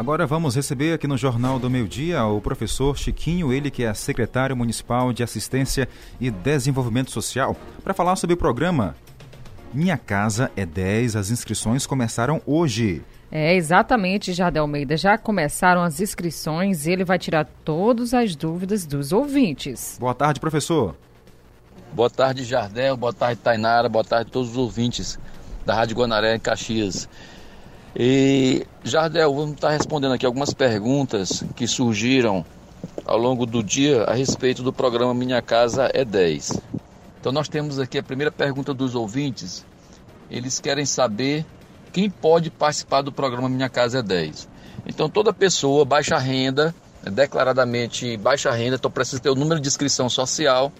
Agora vamos receber aqui no Jornal do Meio Dia o professor Chiquinho, ele que é secretário municipal de Assistência e Desenvolvimento Social, para falar sobre o programa Minha Casa é 10. As inscrições começaram hoje. É, exatamente, Jardel Almeida. Já começaram as inscrições e ele vai tirar todas as dúvidas dos ouvintes. Boa tarde, professor. Boa tarde, Jardel. Boa tarde, Tainara. Boa tarde a todos os ouvintes da Rádio Guanaré em Caxias. E, Jardel, vamos estar respondendo aqui algumas perguntas que surgiram ao longo do dia a respeito do programa Minha Casa é 10. Então, nós temos aqui a primeira pergunta dos ouvintes. Eles querem saber quem pode participar do programa Minha Casa é 10. Então, toda pessoa baixa renda, declaradamente baixa renda, então precisa ter o número de inscrição social,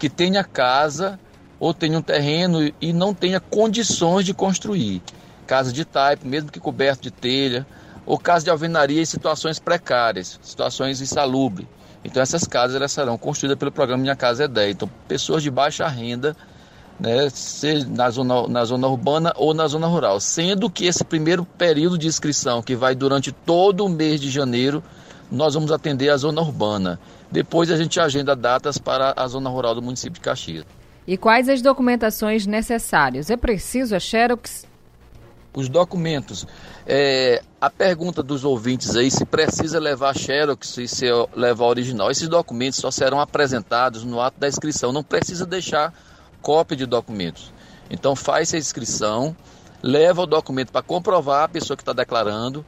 que tenha casa ou tenha um terreno e não tenha condições de construir casa de taipo, mesmo que coberto de telha, ou casa de alvenaria em situações precárias, situações insalubres. Então essas casas elas serão construídas pelo programa Minha Casa é 10. Então pessoas de baixa renda, né, na zona, na zona urbana ou na zona rural. Sendo que esse primeiro período de inscrição, que vai durante todo o mês de janeiro, nós vamos atender a zona urbana. Depois a gente agenda datas para a zona rural do município de Caxias. E quais as documentações necessárias? É preciso a Xerox os documentos. É, a pergunta dos ouvintes aí se precisa levar xerox e se levar original. Esses documentos só serão apresentados no ato da inscrição. Não precisa deixar cópia de documentos. Então faz a inscrição, leva o documento para comprovar a pessoa que está declarando.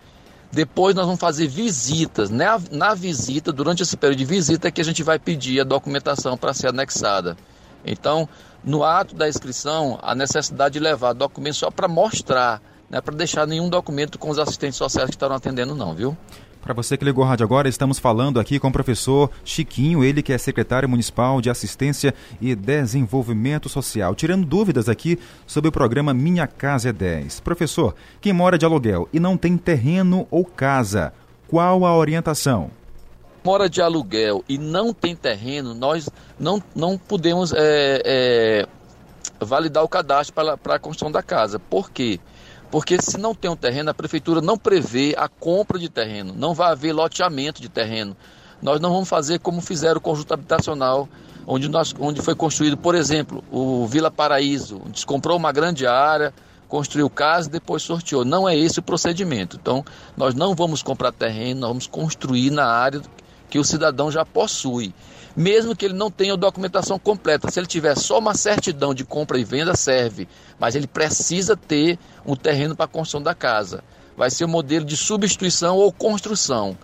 Depois nós vamos fazer visitas. Na, na visita, durante esse período de visita, é que a gente vai pedir a documentação para ser anexada. Então, no ato da inscrição, a necessidade de levar documentos só para mostrar não é para deixar nenhum documento com os assistentes sociais que estão atendendo, não, viu? Para você que ligou a rádio agora, estamos falando aqui com o professor Chiquinho, ele que é secretário municipal de Assistência e Desenvolvimento Social, tirando dúvidas aqui sobre o programa Minha Casa é 10. Professor, quem mora de aluguel e não tem terreno ou casa, qual a orientação? Mora de aluguel e não tem terreno, nós não, não podemos é, é, validar o cadastro para a construção da casa. Por quê? Porque se não tem um terreno, a prefeitura não prevê a compra de terreno, não vai haver loteamento de terreno. Nós não vamos fazer como fizeram o conjunto habitacional, onde, nós, onde foi construído, por exemplo, o Vila Paraíso, onde se comprou uma grande área, construiu casa e depois sorteou. Não é esse o procedimento. Então, nós não vamos comprar terreno, nós vamos construir na área que o cidadão já possui mesmo que ele não tenha documentação completa. Se ele tiver só uma certidão de compra e venda, serve, mas ele precisa ter um terreno para a construção da casa. Vai ser o um modelo de substituição ou construção,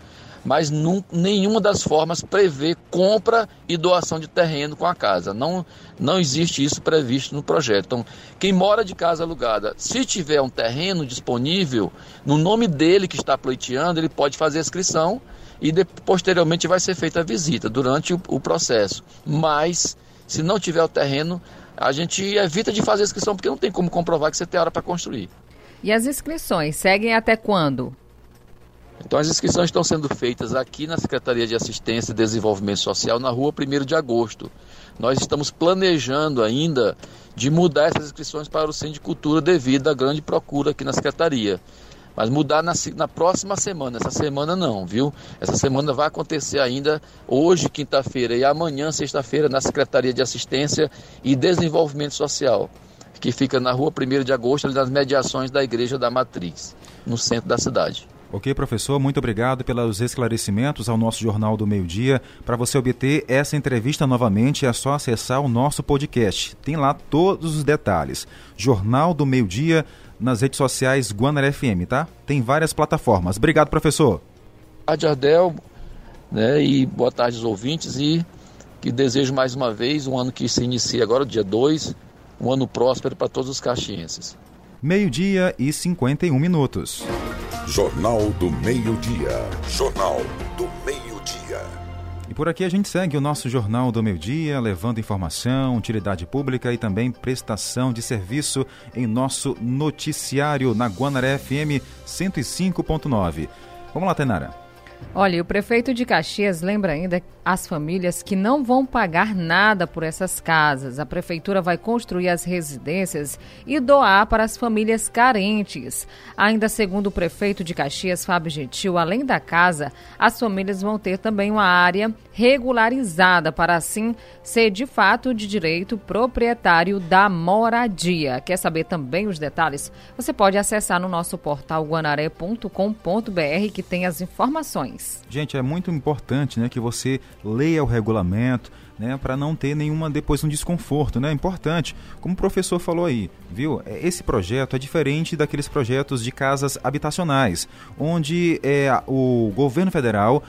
mas nenhuma das formas prevê compra e doação de terreno com a casa. Não, não existe isso previsto no projeto. Então, quem mora de casa alugada, se tiver um terreno disponível, no nome dele que está pleiteando, ele pode fazer a inscrição e de, posteriormente vai ser feita a visita durante o, o, processo. Mas, se não tiver o terreno, a gente evita de fazer a inscrição porque não tem como comprovar que você tem hora para construir. E as inscrições seguem até quando? Então, as inscrições estão sendo feitas aqui na Secretaria de Assistência e Desenvolvimento Social, na rua 1 de agosto. Nós estamos planejando ainda de mudar essas inscrições para o Centro de Cultura devido à grande procura aqui na Secretaria. Mas mudar na, na próxima semana, essa semana não, viu? Essa semana vai acontecer ainda hoje, quinta-feira, e amanhã, sexta-feira, na Secretaria de Assistência e Desenvolvimento Social, que fica na rua 1 de agosto, ali nas mediações da Igreja da Matriz, no centro da cidade. Ok, professor, muito obrigado pelos esclarecimentos ao nosso Jornal do Meio Dia. Para você obter essa entrevista novamente, é só acessar o nosso podcast. Tem lá todos os detalhes. Jornal do Meio Dia nas redes sociais Guanar FM, tá? Tem várias plataformas. Obrigado, professor. Boa tarde, Ardel, né? E boa tarde aos ouvintes e que desejo mais uma vez um ano que se inicia agora, dia 2, um ano próspero para todos os caxienses. Meio-dia e 51 minutos. Jornal do Meio-Dia. Jornal do Meio-Dia. E por aqui a gente segue o nosso Jornal do Meio-Dia, levando informação, utilidade pública e também prestação de serviço em nosso noticiário na Guanaré FM 105.9. Vamos lá, Tenara. Olha, o prefeito de Caxias lembra ainda as famílias que não vão pagar nada por essas casas. A prefeitura vai construir as residências e doar para as famílias carentes. Ainda segundo o prefeito de Caxias, Fábio Gentil, além da casa, as famílias vão ter também uma área regularizada para assim ser de fato de direito proprietário da moradia. Quer saber também os detalhes? Você pode acessar no nosso portal guanaré.com.br que tem as informações. Gente, é muito importante, né, que você leia o regulamento, né, para não ter nenhuma depois um desconforto, né? É importante, como o professor falou aí, viu? É, esse projeto é diferente daqueles projetos de casas habitacionais, onde é, o governo federal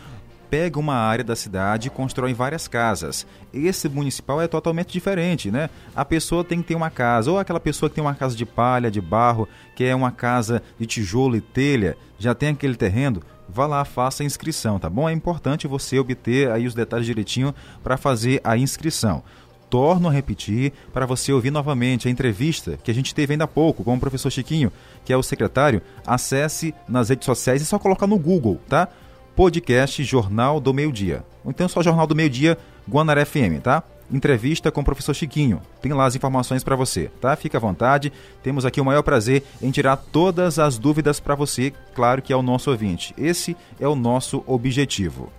pega uma área da cidade e constrói várias casas. Esse municipal é totalmente diferente, né? A pessoa tem que ter uma casa, ou aquela pessoa que tem uma casa de palha, de barro, que é uma casa de tijolo e telha, já tem aquele terreno, vá lá, faça a inscrição, tá bom? É importante você obter aí os detalhes direitinho para fazer a inscrição. Torno a repetir para você ouvir novamente a entrevista que a gente teve ainda há pouco com o professor Chiquinho, que é o secretário. Acesse nas redes sociais e só colocar no Google, tá? Podcast Jornal do Meio Dia. Ou então só Jornal do Meio Dia Guanaré FM, tá? Entrevista com o professor Chiquinho. Tem lá as informações para você, tá? Fica à vontade. Temos aqui o maior prazer em tirar todas as dúvidas para você, claro que é o nosso ouvinte. Esse é o nosso objetivo.